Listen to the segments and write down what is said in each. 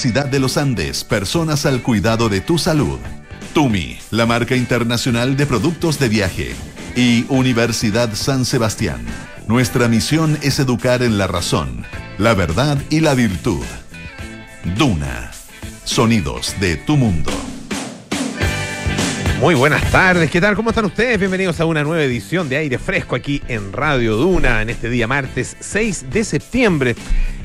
Universidad de los Andes, personas al cuidado de tu salud. Tumi, la marca internacional de productos de viaje. Y Universidad San Sebastián. Nuestra misión es educar en la razón, la verdad y la virtud. Duna. Sonidos de tu mundo. Muy buenas tardes, ¿qué tal? ¿Cómo están ustedes? Bienvenidos a una nueva edición de Aire Fresco aquí en Radio Duna en este día martes 6 de septiembre.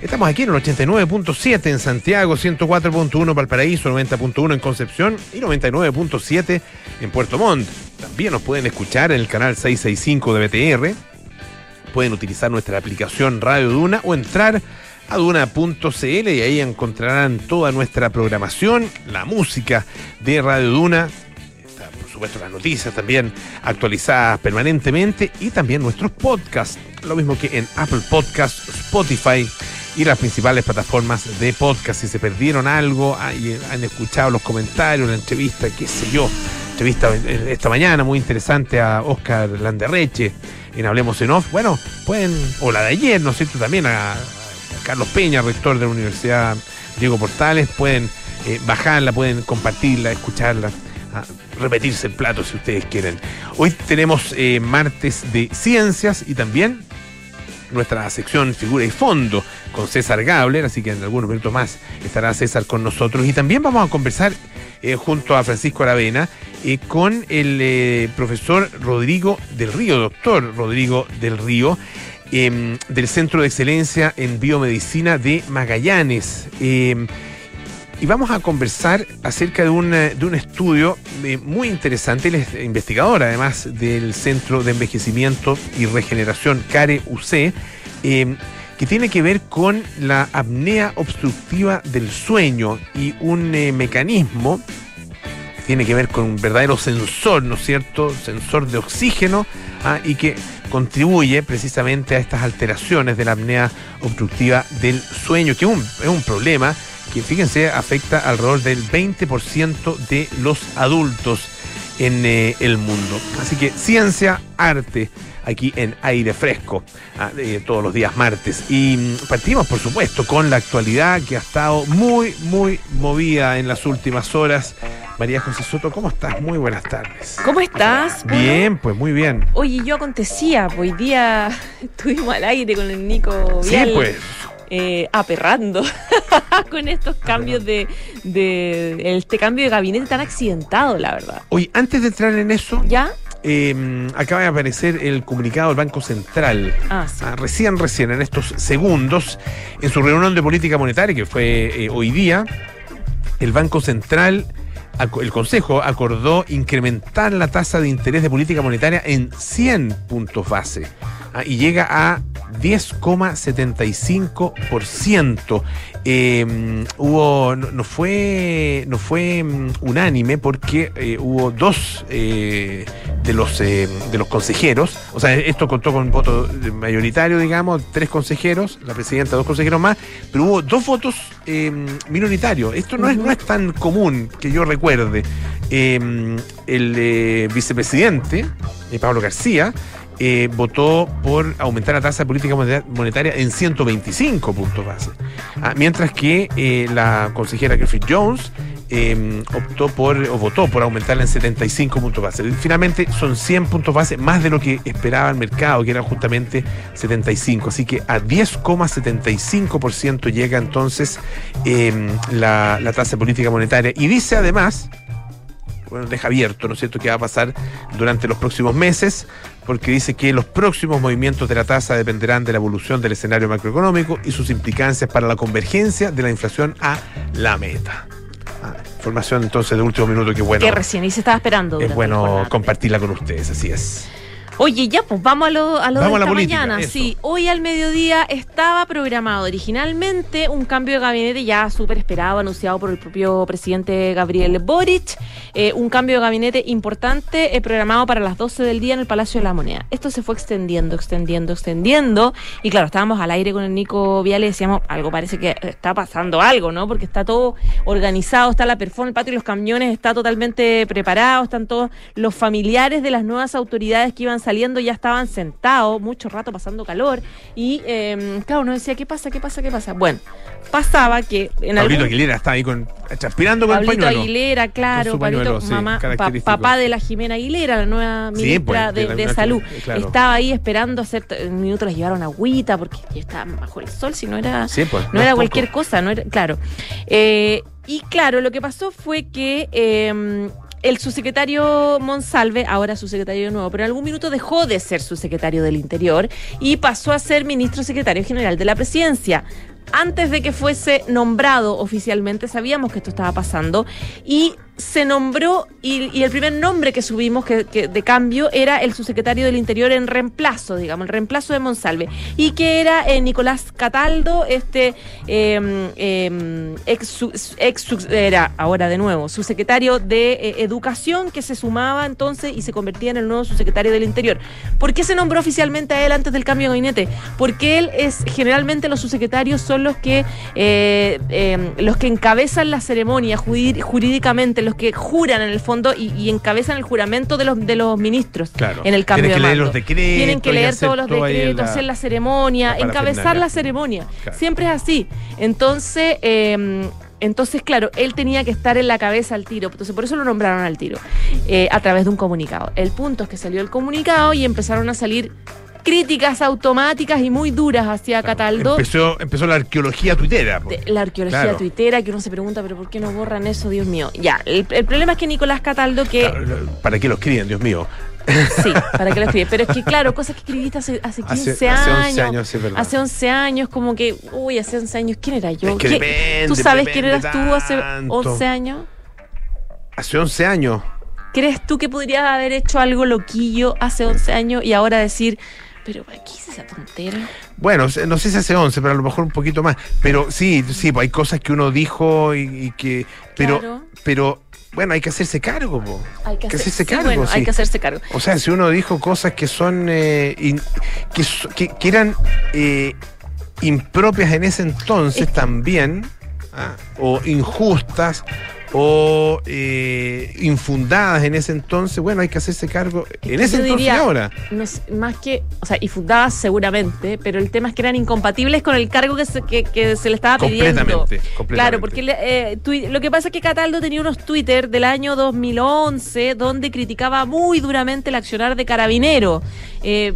Estamos aquí en el 89.7 en Santiago, 104.1 Valparaíso, 90.1 en Concepción y 99.7 en Puerto Montt. También nos pueden escuchar en el canal 665 de BTR. Pueden utilizar nuestra aplicación Radio Duna o entrar a duna.cl y ahí encontrarán toda nuestra programación, la música de Radio Duna, supuesto las noticias también actualizadas permanentemente y también nuestros podcasts, lo mismo que en Apple Podcasts, Spotify y las principales plataformas de podcast. Si se perdieron algo, han escuchado los comentarios, la entrevista, qué sé yo, entrevista esta mañana muy interesante a Oscar Landerreche en Hablemos en Off, bueno, pueden, o la de ayer, ¿no es cierto? También a, Carlos Peña, rector de la Universidad Diego Portales, pueden eh, bajarla, pueden compartirla, escucharla repetirse el plato si ustedes quieren. Hoy tenemos eh, martes de ciencias y también nuestra sección figura y fondo con César Gabler, así que en algunos minutos más estará César con nosotros y también vamos a conversar eh, junto a Francisco Aravena eh, con el profesor Rodrigo del Río, doctor Rodrigo del Río. Em, del Centro de Excelencia en Biomedicina de Magallanes. Y vamos a conversar acerca de un, eh, de un estudio eh, muy interesante. Él es investigador, además, del Centro de Envejecimiento y Regeneración CARE UC, em, que tiene que ver con la apnea obstructiva del sueño y un eh, mecanismo que tiene que ver con un verdadero sensor, ¿no es cierto? Sensor de oxígeno ah, y que contribuye precisamente a estas alteraciones de la apnea obstructiva del sueño, que es un, es un problema que fíjense afecta alrededor del 20% de los adultos en eh, el mundo. Así que ciencia, arte, aquí en aire fresco, ah, todos los días martes. Y mm, partimos, por supuesto, con la actualidad que ha estado muy, muy movida en las últimas horas. María José Soto, ¿cómo estás? Muy buenas tardes. ¿Cómo estás? Bien, pues muy bien. Oye, yo acontecía, hoy día estuvimos al aire con el Nico Vial. Sí, pues eh, aperrando con estos cambios de, este cambio de gabinete tan accidentado, la verdad. Oye, antes de entrar en eso, ¿ya? Em, acaba de aparecer el comunicado del Banco Central. Ah, sí. Ah, recién, recién, en estos segundos, en su reunión de política monetaria, que fue eh, hoy día, el Banco Central el Consejo acordó incrementar la tasa de interés de política monetaria en 100 puntos base y llega a 10,75%. Em, hubo, no, fue, no fue mm, unánime porque eh, hubo dos eh, de, los, eh, de los consejeros, o sea, esto contó con voto mayoritario, digamos, tres consejeros, la presidenta, dos consejeros más, pero hubo dos votos em, minoritarios. Esto no, es, no es tan común que yo recuerde. Em, el vicepresidente, Pablo García, eh, votó por aumentar la tasa de política monetaria en 125 puntos base. Ah, mientras que eh, la consejera Griffith Jones em, optó por o votó por aumentarla en 75 puntos base. Finalmente son 100 puntos base, más de lo que esperaba el mercado, que eran justamente 75. Así que a 10,75% llega entonces em, la, la tasa de política monetaria. Y dice además bueno, deja abierto, ¿no es cierto?, qué va a pasar durante los próximos meses, porque dice que los próximos movimientos de la tasa dependerán de la evolución del escenario macroeconómico y sus implicancias para la convergencia de la inflación a la meta. Ah, información entonces de último minuto que bueno. Que recién y se estaba esperando. Es bueno compartirla con ustedes, así es. Oye, ya, pues vamos a lo, a lo de esta mañana. Sí, hoy al mediodía estaba programado originalmente un cambio de gabinete ya súper esperado, anunciado por el propio presidente Gabriel Boric. Eh, un cambio de gabinete importante eh, programado para las 12 del día en el Palacio de la Moneda. Esto se fue extendiendo, extendiendo, extendiendo. Y claro, estábamos al aire con el Nico Viale y decíamos, algo parece que está pasando algo, ¿no? Porque está todo organizado, está la performance, el patio y los camiones está totalmente preparado, están todos los familiares de las nuevas autoridades que iban saliendo ya estaban sentados mucho rato pasando calor y em, claro, uno decía, ¿qué pasa? ¿Qué pasa? ¿Qué pasa? Bueno, pasaba que en Pablito Aguilera está ahí con, transpirando con Pablito el pañuelo. Aguilera, claro, Pablito, mamá, papá de la Jimena Aguilera, la nueva ministra pues, de, Salud. Estaba ahí esperando hacer, un minuto les llevaron agüita porque ya estaban bajo el sol, si no era, pues, no, era cualquier cosa, no era, claro. Eh, y claro, lo que pasó fue que eh, el subsecretario Monsalve, ahora subsecretario nuevo, pero en algún minuto dejó de ser subsecretario del Interior y pasó a ser ministro secretario general de la presidencia. Antes de que fuese nombrado oficialmente, sabíamos que esto estaba pasando y se nombró y, el primer nombre que subimos que, de cambio era el subsecretario del Interior en reemplazo, digamos, el reemplazo de Monsalve, y que era eh, Nicolás Cataldo, este em, em, ex, ex, era ahora de nuevo subsecretario de eh, Educación que se sumaba entonces y se convertía en el nuevo subsecretario del Interior. ¿Por qué se nombró oficialmente a él antes del cambio de gabinete? Porque él es generalmente los subsecretarios son los que eh, em, los que encabezan la ceremonia jurídicamente los que juran en el fondo y, encabezan el juramento de los de los ministros en el cambio Tienen que leer los decretos. Tienen que leer todos los decretos, hacer la ceremonia, encabezar la ceremonia. Siempre es así. Entonces, em, entonces, claro, él tenía que estar en la cabeza al tiro. Entonces, por eso lo nombraron al tiro, eh, a través de un comunicado. El punto es que salió el comunicado y empezaron a salir críticas automáticas y muy duras hacia Cataldo. Empezó, empezó la arqueología tuitera. la arqueología tuitera, que uno se pregunta, pero ¿por qué no borran eso, Dios mío? Ya, el, problema es que Nicolás Cataldo, que... ¿Para qué lo escriben, Dios mío? Sí, para que lo escriben. Pero es que, claro, cosas que escribiste hace, hace 15 años. Hace 11 años, sí, verdad. Hace 11 años, como que, uy, hace 11 años, ¿quién era yo? ¿Tú sabes quién eras tú hace 11 años? Hace 11 años. ¿Crees tú que podrías haber hecho algo loquillo hace 11 años y ahora decir, pero ¿para qué es esa tontera? Bueno, no sé si hace 11, pero a lo mejor un poquito más. Pero sí, sí, hay cosas que uno dijo y, que... Pero, pero bueno, hay que hacerse cargo, Hay que, hacerse cargo. Bueno, hay que hacerse cargo. O sea, si uno dijo cosas que son eh, que, que, eran eh, impropias en ese entonces también, ah, o injustas, o eh, infundadas en ese entonces, bueno, hay que hacerse cargo en ese entonces ahora. más que, o sea, infundadas seguramente, pero el tema es que eran incompatibles con el cargo que se, que, se le estaba pidiendo. Completamente, Claro, porque eh, lo que pasa es que Cataldo tenía unos Twitter del año 2011 donde criticaba muy duramente el accionar de Carabinero. Eh,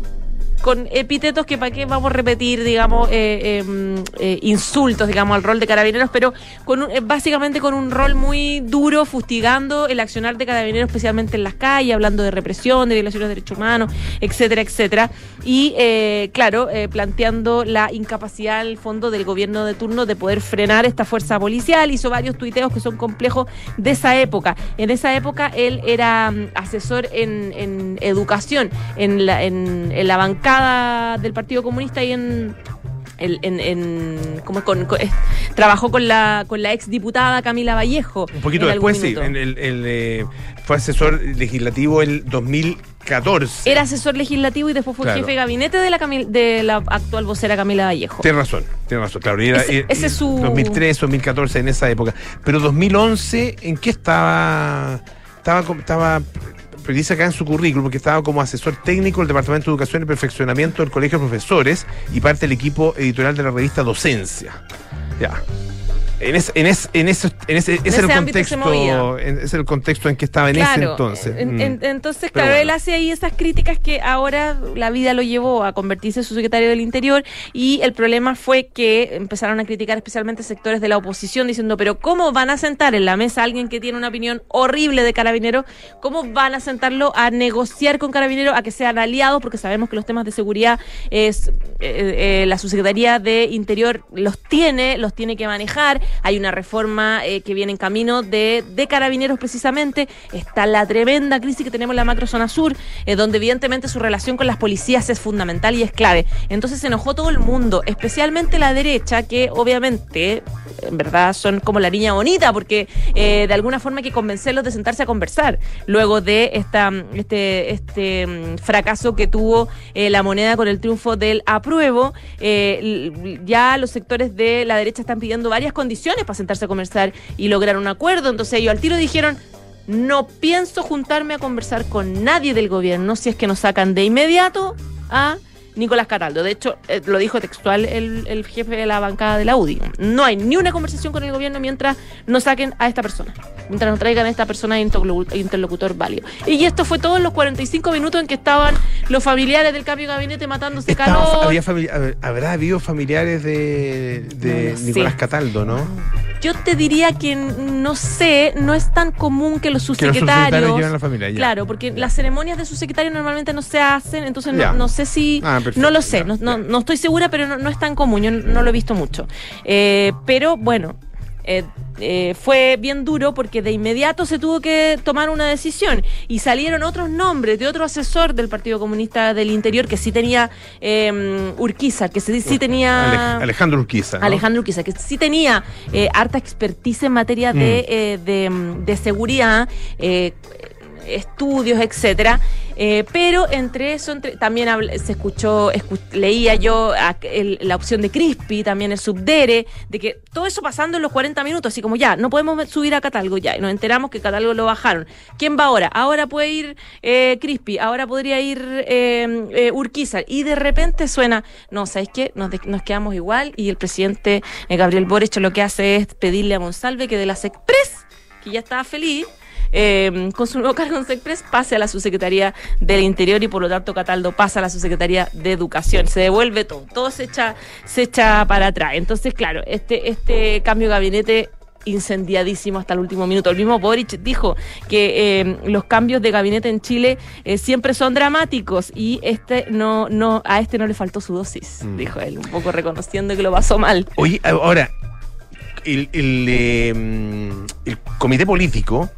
con epítetos que para qué vamos a repetir, digamos, eh, em, eh, insultos, digamos, al rol de carabineros, pero con eh, básicamente con un rol muy duro, fustigando el accionar de carabineros, especialmente en las calles, hablando de represión, de violaciones de derechos humanos, etcétera, etcétera. Y, claro, planteando la incapacidad, al fondo, del gobierno de turno de poder frenar esta fuerza policial. Hizo varios tuiteos que son complejos de esa época. En esa época él era mm, asesor en, en educación, en la, en, la bancada del Partido Comunista y en en, como con, trabajó con la con la ex diputada Camila Vallejo. Un poquito después, sí. el, eh, fue asesor legislativo el 2014. Era asesor legislativo y después fue jefe de gabinete de la, de la actual vocera Camila Vallejo. Tiene razón, tiene razón, claro. ese, es su... 2013, 2014, en esa época. Pero 2011, ¿en qué estaba? Estaba, estaba dice acá en su currículum que estaba como asesor técnico del Departamento de Educación y Perfeccionamiento del Colegio de Profesores y parte del equipo editorial de la revista Docencia. Ya en, ese, en, ese, en, ese, en ese, ese, el contexto, es el contexto en que estaba en ese entonces. Mm. entonces, claro, él hace ahí esas críticas que ahora la vida lo llevó a convertirse en su secretario del Interior y el problema fue que empezaron a criticar especialmente sectores de la oposición diciendo, pero ¿cómo van a sentar en la mesa a alguien que tiene una opinión horrible de Carabinero? ¿Cómo van a sentarlo a negociar con Carabinero, a que sean aliados? Porque sabemos que los temas de seguridad es eh, eh, la subsecretaría de Interior los tiene, los tiene que manejar hay una reforma eh, que viene en camino de, de, carabineros precisamente, está la tremenda crisis que tenemos en la macrozona sur, eh, donde evidentemente su relación con las policías es fundamental y es clave. Entonces se enojó todo el mundo, especialmente la derecha, que obviamente, en verdad, son como la niña bonita, porque eh, de alguna forma hay que convencerlos de sentarse a conversar, luego de esta, este, este mm, fracaso que tuvo la moneda con el triunfo del apruebo, ya los sectores de la derecha están pidiendo varias condiciones para sentarse a conversar y lograr un acuerdo. Entonces ellos al tiro dijeron, no pienso juntarme a conversar con nadie del gobierno si es que nos sacan de inmediato a Nicolás Cataldo. De hecho, eh, lo dijo textual el, jefe de la bancada de la UDI. No hay ni una conversación con el gobierno mientras no saquen a esta persona. Mientras no traigan a esta persona interlocutor válido. Y esto fue todos los 45 minutos en que estaban los familiares del cambio de gabinete matándose calor. habrá habido familiares de, Nicolás Cataldo, ¿no? Yo te diría que no sé, no es tan común que los subsecretarios. la familia, Claro, porque las ceremonias de subsecretario normalmente no se hacen, entonces no, sé si. Ah, no lo sé, no, no, estoy segura, pero no, es tan común, yo no lo he visto mucho. Eh, pero bueno, eh, eh, fue bien duro porque de inmediato se tuvo que tomar una decisión y salieron otros nombres de otro asesor del Partido Comunista del Interior que sí tenía eh, Urquiza, que sí, sí tenía... Alejandro Urquiza. Alejandro Urquiza, que sí tenía harta expertise en materia de, mm. de, de, seguridad estudios, etcétera. Eh, pero entre eso también se escuchó, leía yo la opción de Crispy, también el subdere, de que todo eso pasando en los 40 minutos, así como ya, no podemos subir a Catalgo ya, y nos enteramos que Catalgo lo bajaron. ¿Quién va ahora? Ahora puede ir eh, Crispy, ahora podría ir eh, eh Urquiza, y de repente suena, no, ¿sabes qué? Nos, nos quedamos igual, y el presidente Gabriel Boric lo que hace es pedirle a Monsalve que de las Express, que ya estaba feliz, eh, con su nuevo cargo en Sexpress pase a la subsecretaría del Interior y por lo tanto Cataldo pasa a la subsecretaría de Educación. Se devuelve todo, todo se echa, se echa para atrás. Entonces, claro, este, este cambio de gabinete incendiadísimo hasta el último minuto. El mismo Boric dijo que eh, los cambios de gabinete en Chile eh, siempre son dramáticos y este no, no, a este no le faltó su dosis, mm. dijo él, un poco reconociendo que lo pasó mal. Oye, ahora, el, el, el comité político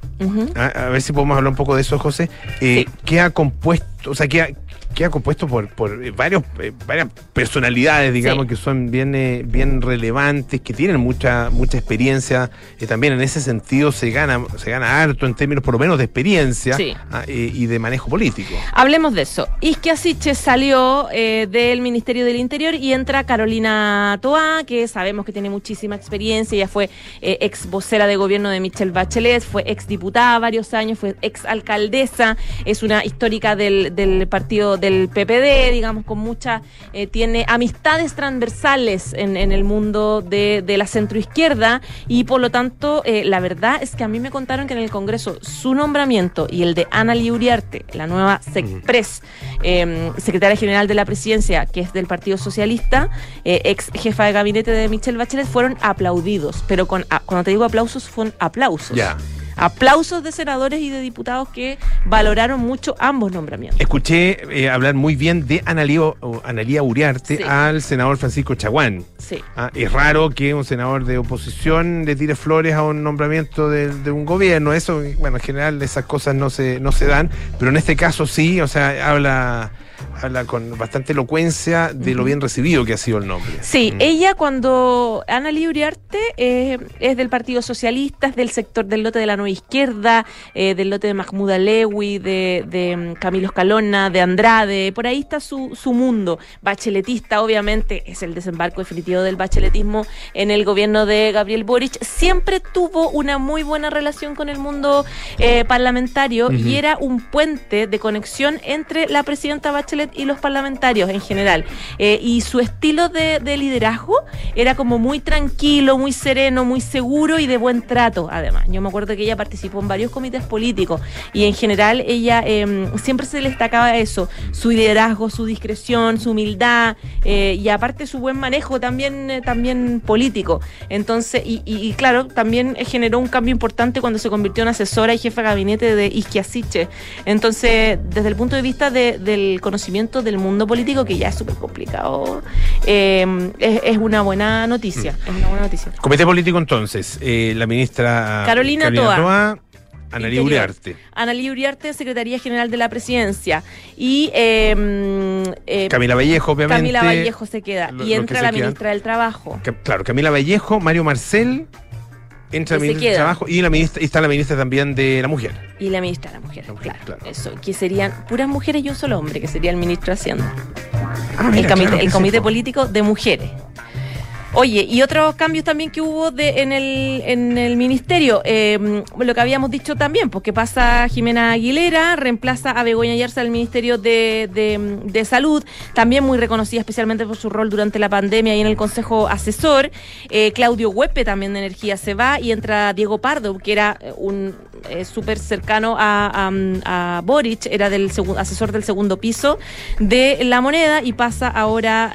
a, ver si podemos hablar un poco de eso, José. Eh, ¿Qué ha compuesto, o sea, qué ha, queda compuesto por, por eh, varios, eh, varias personalidades, digamos, que son bien, eh, bien relevantes, que tienen mucha, mucha experiencia. también en ese sentido se gana, se gana harto en términos por lo menos de experiencia ah, y de manejo político. Hablemos de eso. Isque Asiche salió del Ministerio del Interior y entra Carolina Toa, que sabemos que tiene muchísima experiencia, ella fue ex vocera de gobierno de Michelle Bachelet, fue ex diputada varios años, fue ex alcaldesa, es una histórica del, del partido del PPD, digamos, con mucha, eh, tiene amistades transversales en, el mundo de, la centroizquierda y por lo tanto, eh, la verdad es que a mí me contaron que en el Congreso su nombramiento y el de Ana Uriarte, la nueva SECPRES, em, secretaria general de la presidencia, que es del Partido Socialista, eh, ex jefa de gabinete de Michelle Bachelet, fueron aplaudidos, pero con, cuando te digo aplausos, fueron aplausos. Ya aplausos de senadores y de diputados que valoraron mucho ambos nombramientos. Escuché eh, hablar muy bien de Analía, Uriarte al senador Francisco Chaguán. Sí. Ah, es raro que un senador de oposición le tire flores a un nombramiento de, un gobierno. Eso, bueno, en general esas cosas no se, no se dan, pero en este caso sí, o sea, habla habla con bastante elocuencia de lo bien recibido que ha sido el nombre. Sí, mm. ella cuando Ana Libriarte eh, es del Partido Socialista, es del sector del lote de la nueva izquierda, eh, del lote de Mahmoud Alewi, de, de mm, Camilo Escalona, de Andrade, por ahí está su, su mundo. Bacheletista, obviamente, es el desembarco definitivo del bacheletismo en el gobierno de Gabriel Boric. Siempre tuvo una muy buena relación con el mundo eh, parlamentario y era un puente de conexión entre la presidenta Bachelet y los parlamentarios en general. Eh, y su estilo de, liderazgo era como muy tranquilo, muy sereno, muy seguro y de buen trato, además. Yo me acuerdo que ella participó en varios comités políticos y en general ella em, siempre se destacaba eso, su liderazgo, su discreción, su humildad eh, y aparte su buen manejo también, eh, también político. Entonces, y, claro, también generó un cambio importante cuando se convirtió en asesora y jefa de gabinete de Isquiasiche. Entonces, desde el punto de vista del conocimiento del mundo político, que ya es súper complicado, eh, es, una buena noticia. Es una buena noticia. Comité político entonces, eh, la ministra Carolina, Carolina Toa. Analí Uriarte. Analí Uriarte, Secretaría General de la Presidencia. Y em, eh, Camila Vallejo, obviamente. Camila Vallejo se queda. y entra la ministra del Trabajo. claro, Camila Vallejo, Mario Marcel, entra la ministra del Trabajo y, la ministra, y está la ministra también de la Mujer. Y la ministra de la Mujer, claro, Eso, que serían puras mujeres y un solo hombre, que sería el ministro de Hacienda. Ah, el, comité, político de mujeres. Oye, y otros cambios también que hubo de, en, el, en el ministerio, em, lo que habíamos dicho también, porque pues, pasa Jimena Aguilera, reemplaza a Begoña Yarza del Ministerio de, de, Salud, también muy reconocida especialmente por su rol durante la pandemia y en el Consejo Asesor. Eh, Claudio Huepe también de Energía se va y entra Diego Pardo, que era eh, un eh, súper cercano a, a, Boric, era del asesor del segundo piso de la moneda y pasa ahora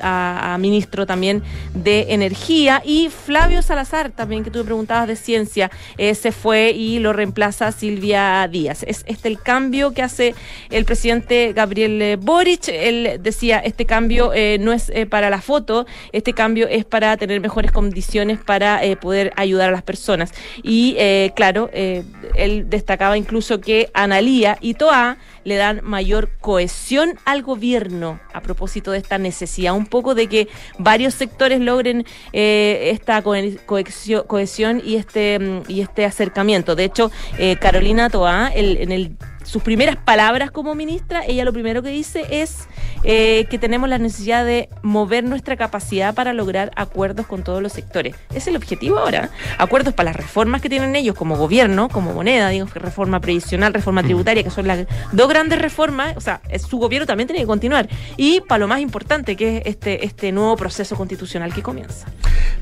a, a ministro también de Energía. Y Flavio Salazar, también que tú preguntabas de ciencia, eh, se fue y lo reemplaza Silvia Díaz. Es este el cambio que hace el presidente Gabriel Boric. Él decía, este cambio eh, no es eh, para la foto, este cambio es para tener mejores condiciones para poder ayudar a las personas. Y claro, él destacaba incluso que Analía y Toa le dan mayor cohesión al gobierno a propósito de esta necesidad, un poco de que varios sectores logren eh, esta cohesión y este, mm, y este acercamiento. De hecho, eh, Carolina Toa, el, en el sus primeras palabras como ministra, ella lo primero que dice es eh, que tenemos la necesidad de mover nuestra capacidad para lograr acuerdos con todos los sectores. Es el objetivo ahora. Acuerdos para las reformas que tienen ellos como gobierno, como moneda, digo, reforma previsional, reforma tributaria, que son las dos grandes reformas. O sea, su gobierno también tiene que continuar. Y para lo más importante, que es este, este nuevo proceso constitucional que comienza.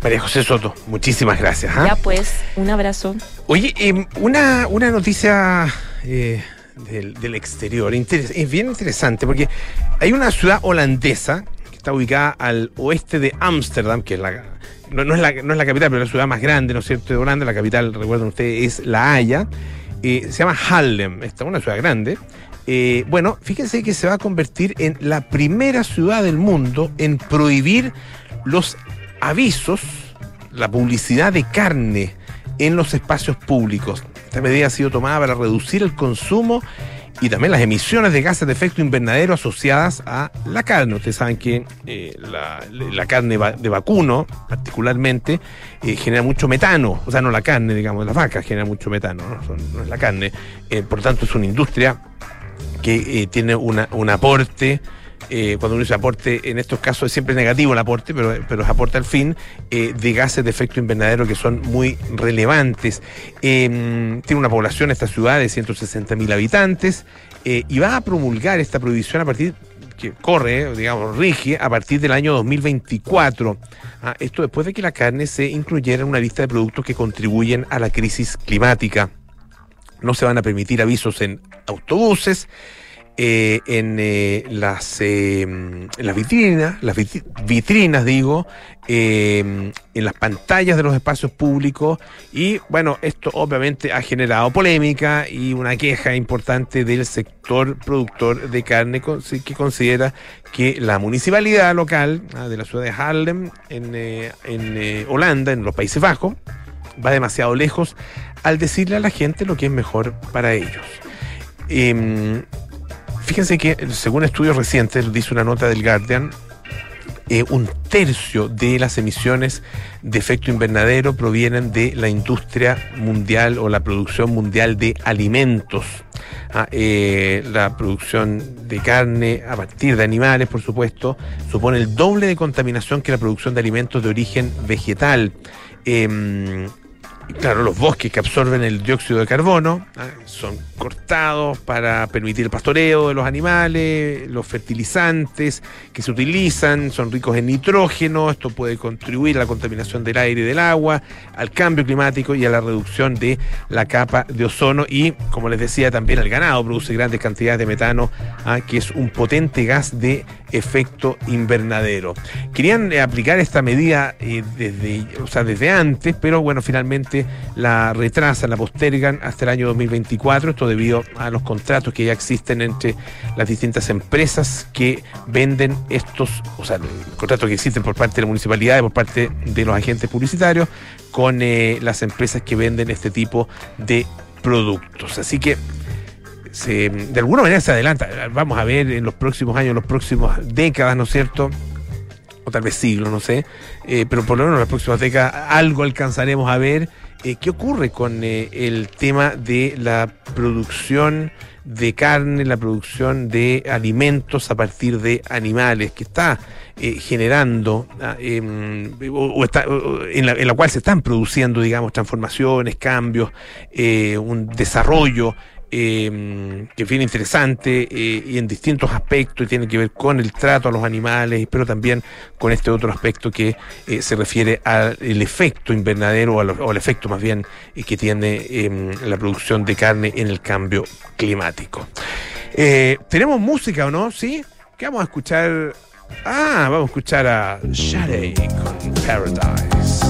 María José Soto, muchísimas gracias. ¿ah? Ya pues, un abrazo. Oye, em, una, una noticia... Eh, del, exterior. es bien interesante porque hay una ciudad holandesa que está ubicada al oeste de Ámsterdam, que es la no, es la, no es la capital, pero es la ciudad más grande, ¿no es cierto?, de Holanda. La capital, recuerden ustedes, es La Haya. Eh, se llama Haarlem, esta una ciudad grande. Eh, bueno, fíjense que se va a convertir en la primera ciudad del mundo en prohibir los avisos, la publicidad de carne en los espacios públicos. Esta medida ha sido tomada para reducir el consumo y también las emisiones de gases de efecto invernadero asociadas a la carne. Ustedes saben que eh, la, carne de vacuno, particularmente, eh, genera mucho metano. O sea, no la carne, digamos, las vacas genera mucho metano, no, es la carne. Eh, por tanto, es una industria que tiene un aporte eh, cuando uno dice aporte, en estos casos es siempre negativo el aporte, pero, pero es aporte al fin, eh, de gases de efecto invernadero que son muy relevantes. Em, tiene una población, esta ciudad, de 160 mil habitantes, eh, y va a promulgar esta prohibición a partir que corre, digamos, rige a partir del año 2024. Ah, esto después de que la carne se incluyera en una lista de productos que contribuyen a la crisis climática. No se van a permitir avisos en autobuses, eh, en eh, las, eh, en las vitrinas, las vitrinas digo, en las pantallas de los espacios públicos y bueno, esto obviamente ha generado polémica y una queja importante del sector productor de carne que considera que la municipalidad local ah, de la ciudad de Haarlem en, en Holanda, en los Países Bajos, va demasiado lejos al decirle a la gente lo que es mejor para ellos. Em, Fíjense que, según estudios recientes, dice una nota del Guardian, eh, un tercio de las emisiones de efecto invernadero provienen de la industria mundial o la producción mundial de alimentos. Ah, eh, la producción de carne a partir de animales, por supuesto, supone el doble de contaminación que la producción de alimentos de origen vegetal. Em, claro, los bosques que absorben el dióxido de carbono ah, son cortados para permitir el pastoreo de los animales, los fertilizantes que se utilizan son ricos en nitrógeno, esto puede contribuir a la contaminación del aire y del agua, al cambio climático y a la reducción de la capa de ozono y, como les decía, también el ganado produce grandes cantidades de metano, ah, que es un potente gas de efecto invernadero. Querían eh, aplicar esta medida eh, desde, o sea, desde antes, pero bueno, finalmente la retrasan, la postergan hasta el año 2024, esto debido a los contratos que ya existen entre las distintas empresas que venden estos, o sea, contratos que existen por parte de la municipalidad y por parte de los agentes publicitarios con eh, las empresas que venden este tipo de productos. Así que de alguna manera se adelanta. Vamos a ver en los próximos años, en los próximos décadas, ¿no es cierto? O tal vez siglos, no sé. Eh, pero por lo menos en las próximas décadas algo alcanzaremos a ver. Eh, ¿Qué ocurre con eh, el tema de la producción de carne, la producción de alimentos a partir de animales, que está generando, ah, em, o, está, en, la, cual se están produciendo, digamos, transformaciones, cambios, un desarrollo eh, que es bien interesante eh, y en distintos aspectos y tiene que ver con el trato a los animales, pero también con este otro aspecto que eh, se refiere al efecto invernadero o al, efecto más bien eh, que tiene em, la producción de carne en el cambio climático. ¿Tenemos música o no? ¿Sí? ¿Qué vamos a escuchar? Ah, vamos a escuchar a Shade con Paradise.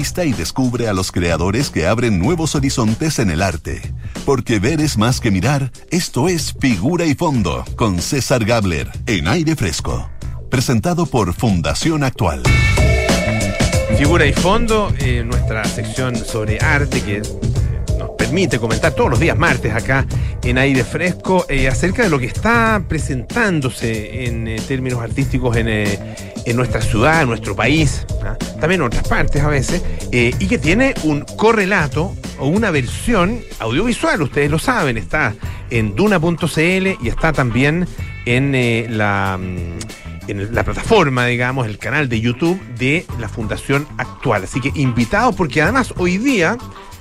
Y descubre a los creadores que abren nuevos horizontes en el arte. Porque ver es más que mirar, esto es Figura y Fondo, con César Gabler, en aire fresco. Presentado por Fundación Actual. Figura y Fondo, eh, nuestra sección sobre arte que nos permite comentar todos los días martes acá en aire fresco eh, acerca de lo que está presentándose en eh, términos artísticos en, en nuestra ciudad, en nuestro país. También en otras partes a veces, eh, y que tiene un correlato o una versión audiovisual, ustedes lo saben, está en duna.cl y está también en, eh, la, mm, en la plataforma, digamos, el canal de YouTube de la Fundación Actual. Así que invitados porque además hoy día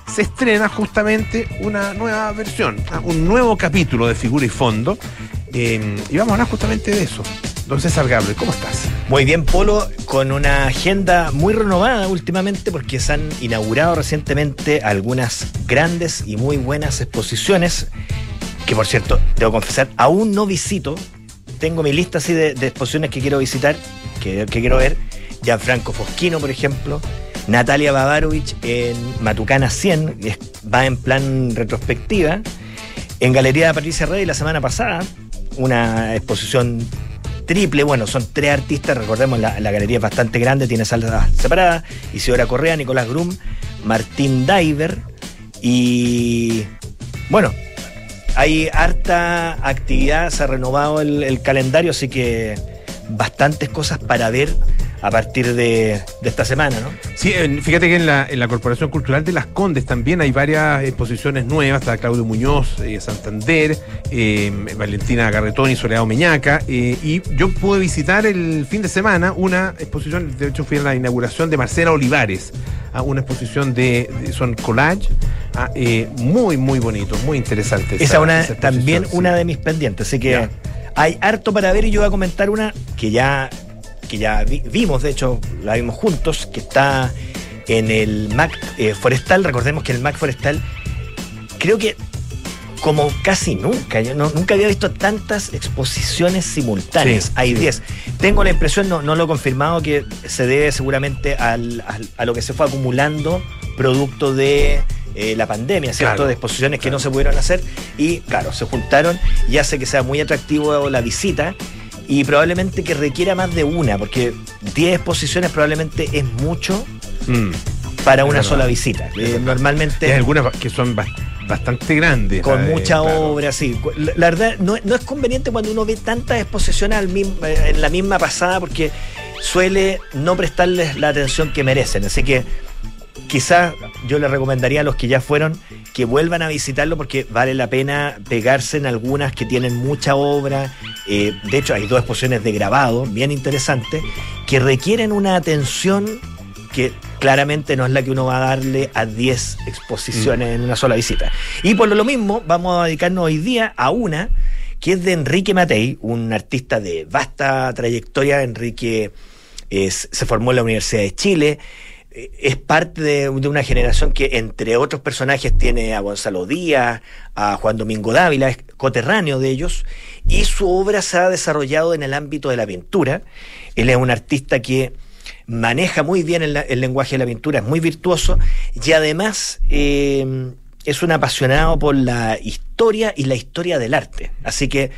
se estrena justamente una nueva versión, un nuevo capítulo de Figura y Fondo. Eh, y vamos a hablar justamente de eso Don César Gable, ¿cómo estás? Muy bien, Polo, con una agenda muy renovada últimamente porque se han inaugurado recientemente algunas grandes y muy buenas exposiciones que por cierto, debo confesar, aún no visito. Tengo mi lista así de, exposiciones que quiero visitar, que, que quiero ver. Gianfranco Fosquino, por ejemplo. Natalia Babarovich en Matucana 100, va en plan retrospectiva. En Galería de Patricia Rey la semana pasada, una exposición triple, bueno, son tres artistas, recordemos, la, galería es bastante grande, tiene salas separadas, Isidora Correa, Nicolás Grum, Martín Diver y bueno, hay harta actividad, se ha renovado el calendario, así que bastantes cosas para ver a partir de, esta semana, ¿no? Sí, fíjate que en la, en la, Corporación Cultural de las Condes también hay varias exposiciones nuevas, está Claudio Muñoz, eh, Santander, eh, Valentina Garretón y Soledad Meñaca, eh, y yo pude visitar el fin de semana una exposición, de hecho fui a la inauguración de Marcela Olivares, a una exposición de, son collage, ah, muy, muy bonito, muy interesante. Esa, una, también una de mis pendientes, así que... Hay harto para ver y yo voy a comentar una que ya que ya vimos, de hecho, la vimos juntos, que está en el MAC eh, Forestal. Recordemos que en el MAC Forestal, creo que como casi nunca, yo nunca había visto tantas exposiciones simultáneas. Hay 10. Tengo la impresión, no, no lo he confirmado, que se debe seguramente al, a lo que se fue acumulando producto de eh, la pandemia, ¿cierto? de exposiciones que no se pudieron hacer y, claro, se juntaron y hace que sea muy atractivo la visita y probablemente que requiera más de una, porque 10 exposiciones probablemente es mucho mm. para una sola visita. Eh, normalmente. Hay algunas que son bastante grandes. Con mucha obra, sí. La, verdad, no, es conveniente cuando uno ve tantas exposiciones al eh, en la misma pasada, porque suele no prestarles la atención que merecen. Así que quizás yo le recomendaría a los que ya fueron que vuelvan a visitarlo porque vale la pena pegarse en algunas que tienen mucha obra. Eh, de hecho, hay dos exposiciones de grabado bien interesantes que requieren una atención que claramente no es la que uno va a darle a 10 exposiciones en una sola visita. Y por lo mismo, vamos a dedicarnos hoy día a una que es de Enrique Matei, un artista de vasta trayectoria. Enrique se formó en la Universidad de Chile, es parte de, una generación que, entre otros personajes, tiene a Gonzalo Díaz, a Juan Domingo Dávila, es coterráneo de ellos, y su obra se ha desarrollado en el ámbito de la pintura. Él es un artista que maneja muy bien el, lenguaje de la pintura, es muy virtuoso, y además eh, es un apasionado por la historia y la historia del arte. Así que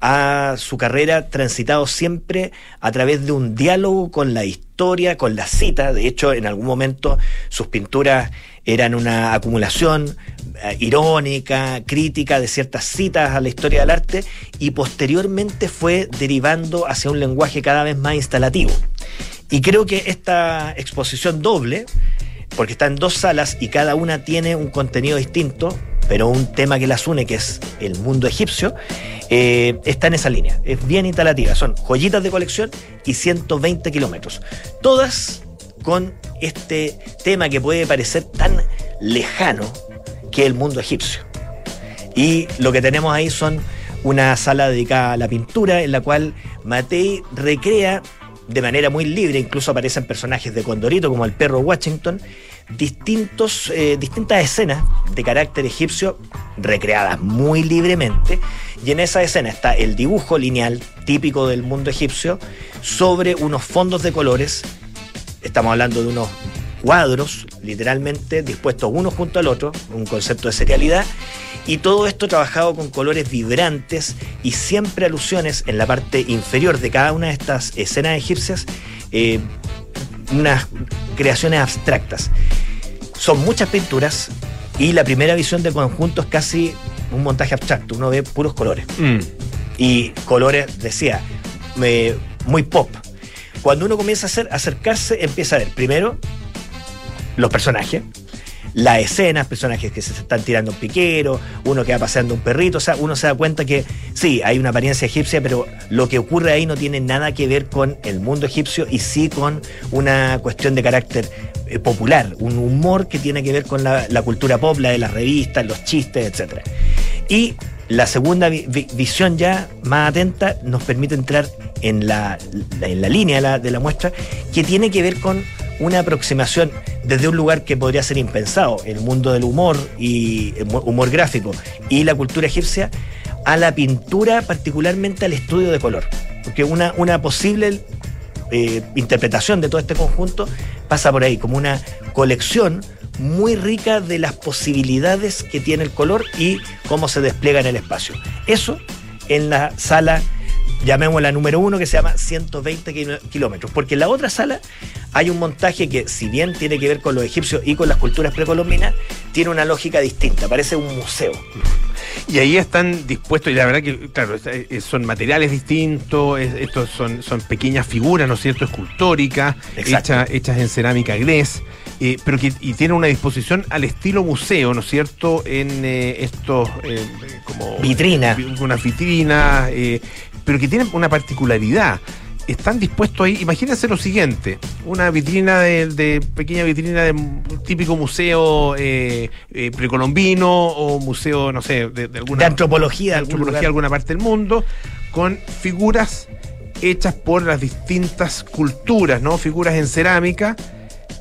ha su carrera transitado siempre a través de un diálogo con la historia, con la cita. De hecho, en algún momento sus pinturas eran una acumulación eh, irónica, crítica de ciertas citas a la historia del arte y posteriormente fue derivando hacia un lenguaje cada vez más instalativo. Y creo que esta exposición doble, porque está en dos salas y cada una tiene un contenido distinto, pero un tema que las une, que es el mundo egipcio, eh, está en esa línea. Es bien instalativa. Son joyitas de colección y 120 kilómetros. Todas con este tema que puede parecer tan lejano que el mundo egipcio. Y lo que tenemos ahí son una sala dedicada a la pintura en la cual Matei recrea de manera muy libre, incluso aparecen personajes de Condorito como el perro Washington, distintos, eh, distintas escenas de carácter egipcio recreadas muy libremente. Y en esa escena está el dibujo lineal típico del mundo egipcio sobre unos fondos de colores. Estamos hablando de unos cuadros, literalmente, dispuestos uno junto al otro, un concepto de serialidad. Y todo esto trabajado con colores vibrantes y siempre alusiones en la parte inferior de cada una de estas escenas egipcias. Eh, unas creaciones abstractas. Son muchas pinturas y la primera visión del conjunto es casi un montaje abstracto. Uno ve puros colores. Mm. Y colores, decía, muy pop. Cuando uno comienza a hacer, acercarse, empieza a ver primero los personajes, la escena, personajes que se están tirando un piquero, uno que va paseando un perrito, o sea, uno se da cuenta que sí, hay una apariencia egipcia, pero lo que ocurre ahí no tiene nada que ver con el mundo egipcio y sí con una cuestión de carácter eh, popular, un humor que tiene que ver con la, cultura pop, la de las revistas, los chistes, etc. Y la segunda visión ya más atenta nos permite entrar en la, en la línea de la, muestra, que tiene que ver con una aproximación desde un lugar que podría ser impensado, el mundo del humor y humor gráfico y la cultura egipcia, a la pintura, particularmente al estudio de color. Porque una, una posible eh, interpretación de todo este conjunto pasa por ahí, como una colección muy rica de las posibilidades que tiene el color y cómo se despliega en el espacio. Eso en la sala, llamémosla número uno, que se llama 120 kilómetros, porque en la otra sala hay un montaje que, si bien tiene que ver con los egipcios y con las culturas precolombinas, tiene una lógica distinta, parece un museo. Y ahí están dispuestos, y la verdad que, claro, eh, son materiales distintos, estos son, son pequeñas figuras, ¿no es cierto?, escultóricas, hechas, hechas en cerámica gres. Eh, pero que y tiene una disposición al estilo museo, ¿no es cierto? En eh, estos como vitrinas, unas vitrinas, pero que tienen una particularidad están dispuestos ahí. Imagínense lo siguiente: una vitrina de, pequeña vitrina de un típico museo eh, eh, precolombino o museo, no sé, de, alguna. De antropología, de antropología de alguna parte del mundo, con figuras hechas por las distintas culturas, ¿no? Figuras en cerámica,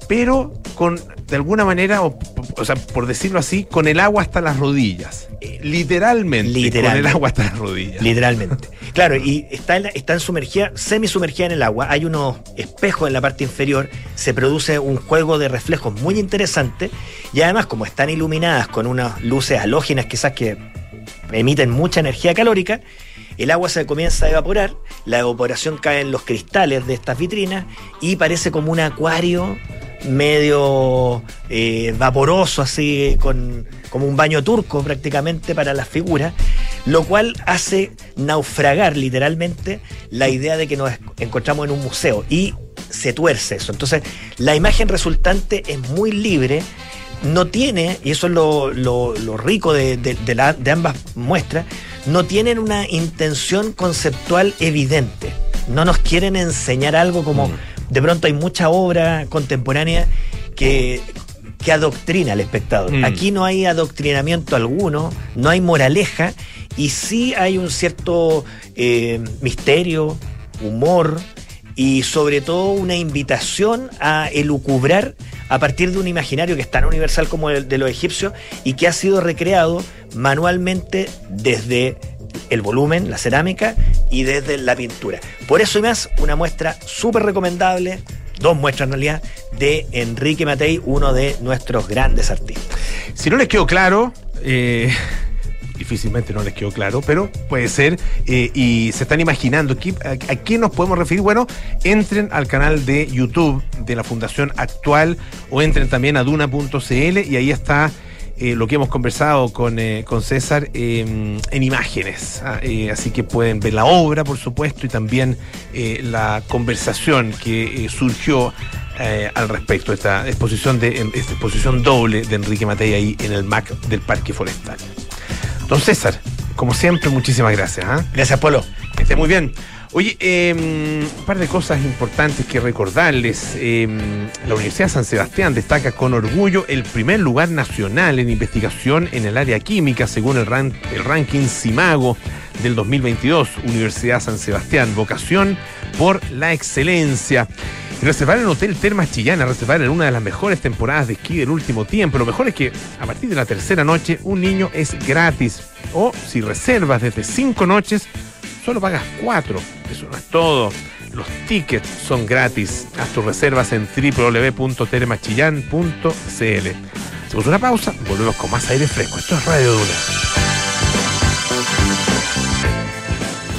pero con, de alguna manera, o, sea, por decirlo así, con el agua hasta las rodillas. Eh, literalmente, Literalmente. Con el agua hasta las rodillas. Literalmente. Claro, y está, en, está en sumergida, semi-sumergida en el agua. Hay unos espejos en la parte inferior. Se produce un juego de reflejos muy interesante. Y además, como están iluminadas con unas luces halógenas, quizás que emiten mucha energía calórica, el agua se comienza a evaporar, la evaporación cae en los cristales de estas vitrinas y parece como un acuario medio eh, vaporoso, así, con, como un baño turco prácticamente para las figuras, lo cual hace naufragar literalmente la idea de que nos encontramos en un museo y se tuerce eso. Entonces, la imagen resultante es muy libre, no tiene, y eso es lo, rico de, de ambas muestras, no tienen una intención conceptual evidente. No nos quieren enseñar algo como mm de pronto hay mucha obra contemporánea que, que adoctrina al espectador. Mm. Aquí no hay adoctrinamiento alguno, no hay moraleja y sí hay un cierto eh, misterio, humor y sobre todo una invitación a elucubrar a partir de un imaginario que es tan universal como el de los egipcios y que ha sido recreado manualmente desde el volumen, la cerámica y desde la pintura. Por eso y más, una muestra súper recomendable, dos muestras en realidad, de Enrique Matei, uno de nuestros grandes artistas. Si no les quedó claro, eh, difícilmente no les quedó claro, pero puede ser, eh, y se están imaginando a, a, qué nos podemos referir. Bueno, entren al canal de YouTube de la Fundación Actual o entren también a duna.cl y ahí está eh, lo que hemos conversado con, eh, con César em, en imágenes. Ah, eh, así que pueden ver la obra, por supuesto, y también la conversación que surgió al respecto de esta exposición, de, esta exposición doble de Enrique Matei ahí en el MAC del Parque Forestal. Don César, como siempre, muchísimas gracias. ¿ah? Gracias, Polo. Que esté muy bien. Oye, em, un par de cosas importantes que recordarles. Em, la Universidad San Sebastián destaca con orgullo el primer lugar nacional en investigación en el área química según el, el ranking CIMAGO del 2022. Universidad San Sebastián, vocación por la excelencia. Reservar en Hotel Termas Chillana, reservar en una de las mejores temporadas de esquí del último tiempo. Lo mejor es que a partir de la tercera noche un niño es gratis. O si reservas desde cinco noches, solo pagas cuatro. Eso no es todo. Los tickets son gratis. Haz tus reservas en www.termachillán.cl. Hacemos una pausa, volvemos con más aire fresco. Esto es Radio Duna.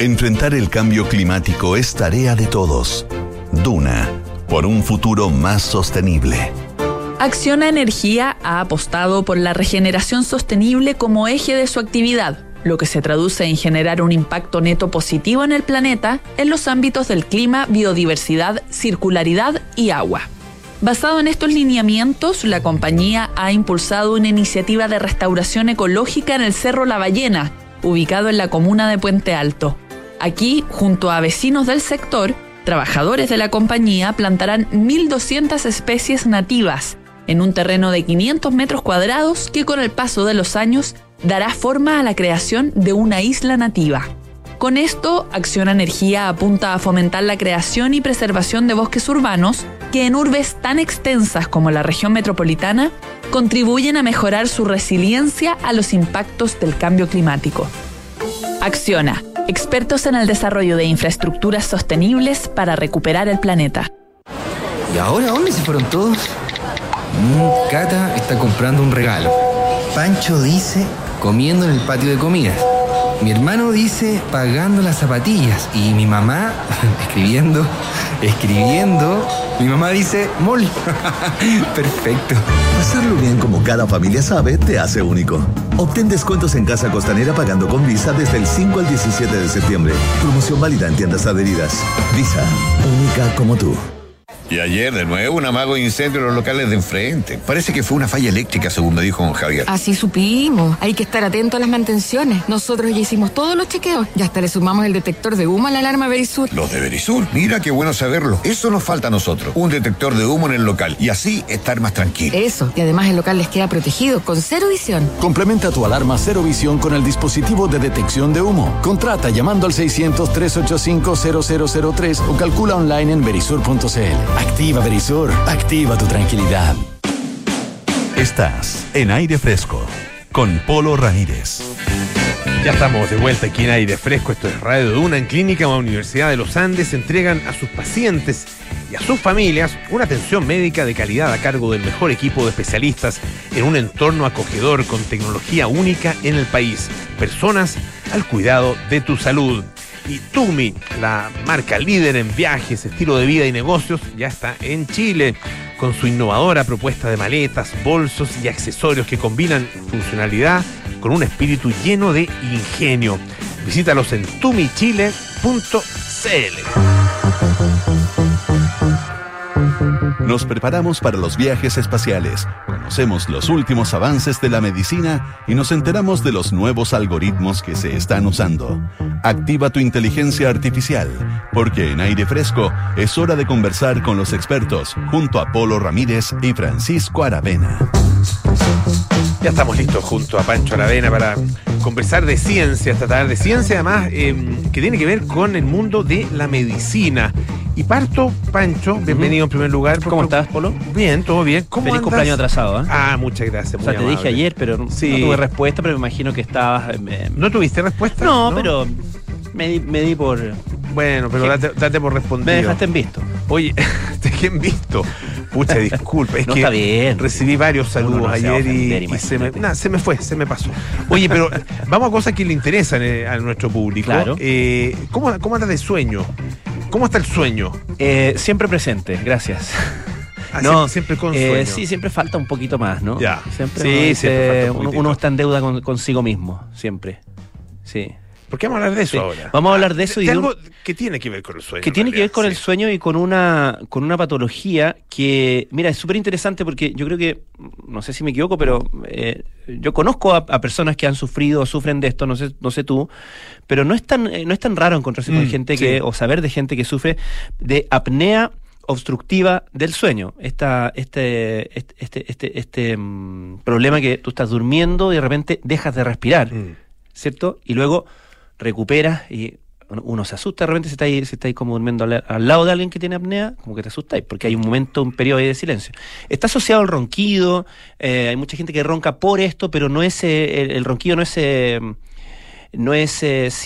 Enfrentar el cambio climático es tarea de todos. Duna, por un futuro más sostenible. Acciona Energía ha apostado por la regeneración sostenible como eje de su actividad, lo que se traduce en generar un impacto neto positivo en el planeta en los ámbitos del clima, biodiversidad, circularidad y agua. Basado en estos lineamientos, la compañía ha impulsado una iniciativa de restauración ecológica en el Cerro La Ballena, ubicado en la comuna de Puente Alto. Aquí, junto a vecinos del sector, trabajadores de la compañía plantarán 1.200 especies nativas en un terreno de 500 metros cuadrados que con el paso de los años dará forma a la creación de una isla nativa. Con esto, Acción Energía apunta a fomentar la creación y preservación de bosques urbanos que en urbes tan extensas como la región metropolitana contribuyen a mejorar su resiliencia a los impactos del cambio climático. Acciona expertos en el desarrollo de infraestructuras sostenibles para recuperar el planeta. ¿Y ahora dónde se fueron todos? Mm, Cata está comprando un regalo. Pancho dice comiendo en el patio de comidas. Mi hermano dice pagando las zapatillas. Y mi mamá escribiendo, escribiendo. Mi mamá dice mol. Perfecto. Pasarlo bien como cada familia sabe te hace único. Obtén descuentos en Casa Costanera pagando con Visa desde el 5 al 17 de septiembre. Promoción válida en tiendas adheridas. Visa, única como tú. Y ayer, de nuevo, un amago incendio en los locales de enfrente. Parece que fue una falla eléctrica, según me dijo don Javier. Así supimos. Hay que estar atento a las mantenciones. Nosotros ya hicimos todos los chequeos. Ya hasta le sumamos el detector de humo a la alarma Verisur. ¿Los de Verisur? Mira qué bueno saberlo. Eso nos falta a nosotros. Un detector de humo en el local. Y así estar más tranquilo. Eso. Y además el local les queda protegido con cero visión. Complementa tu alarma cero visión con el dispositivo de detección de humo. Contrata llamando al 600-385-0003 o calcula online en verisur.cl. Activa Verisur, activa tu tranquilidad. Estás en aire fresco con Polo Ramírez. Ya estamos de vuelta aquí en aire fresco. Esto es Radio Duna en Clínica o Universidad de los Andes. Entregan a sus pacientes y a sus familias una atención médica de calidad a cargo del mejor equipo de especialistas en un entorno acogedor con tecnología única en el país. Personas al cuidado de tu salud. Y Tumi, la marca líder en viajes, estilo de vida y negocios, ya está en Chile con su innovadora propuesta de maletas, bolsos y accesorios que combinan funcionalidad con un espíritu lleno de ingenio. Visítalos en tumichile.cl. Nos preparamos para los viajes espaciales, conocemos los últimos avances de la medicina y nos enteramos de los nuevos algoritmos que se están usando. Activa tu inteligencia artificial, porque en aire fresco es hora de conversar con los expertos junto a Polo Ramírez y Francisco Aravena. Ya estamos listos junto a Pancho Aravena para conversar de ciencia esta tarde, de ciencia además em, que tiene que ver con el mundo de la medicina. Y parto, Pancho, bienvenido en primer lugar. ¿Cómo estás, Polo? Bien, todo bien. ¿Cómo Feliz cumpleaños atrasado, ¿eh? Ah, muchas gracias. O sea, te dije ayer, pero no tuve respuesta, pero me imagino que estabas... Eh, ¿No tuviste respuesta? No, pero me di, por... Bueno, pero date, por respondido. Me dejaste en visto. Oye, te dejé en visto. Pucha, disculpa. Es no que está bien. Recibí varios saludos ayer y, se, me, se me fue, se me pasó. Oye, pero vamos a cosas que le interesan eh, a nuestro público. Claro. Eh, ¿cómo, ¿Cómo andas de sueño? ¿Cómo está el sueño? Eh, siempre presente, gracias. Ah, no, siempre, con eh, sueño. sí, siempre falta un poquito más, ¿no? Ya. Siempre, sí, uno, uno, está en deuda consigo mismo, siempre. Sí. Porque vamos a hablar de eso ahora. Vamos a hablar de eso y de algo que tiene que ver con el sueño. Que tiene que ver con el sueño y con una con una patología que, mira, es súper interesante porque yo creo que, no sé si me equivoco, pero eh, yo conozco a, personas que han sufrido o sufren de esto, no sé, no sé tú, pero no es tan, eh, no es tan raro encontrarse con mm, gente que, o saber de gente que sufre de apnea obstructiva del sueño. Esta, este, este, este, este, este mm, problema que tú estás durmiendo y de repente dejas de respirar, mm. ¿cierto? Y luego recuperas y uno se asusta de repente si estáis, si estáis como durmiendo al, lado de alguien que tiene apnea, como que te asustáis, porque hay un momento, un periodo de silencio. Está asociado al ronquido, eh, hay mucha gente que ronca por esto, pero no es eh, el, ronquido no es eh, no es,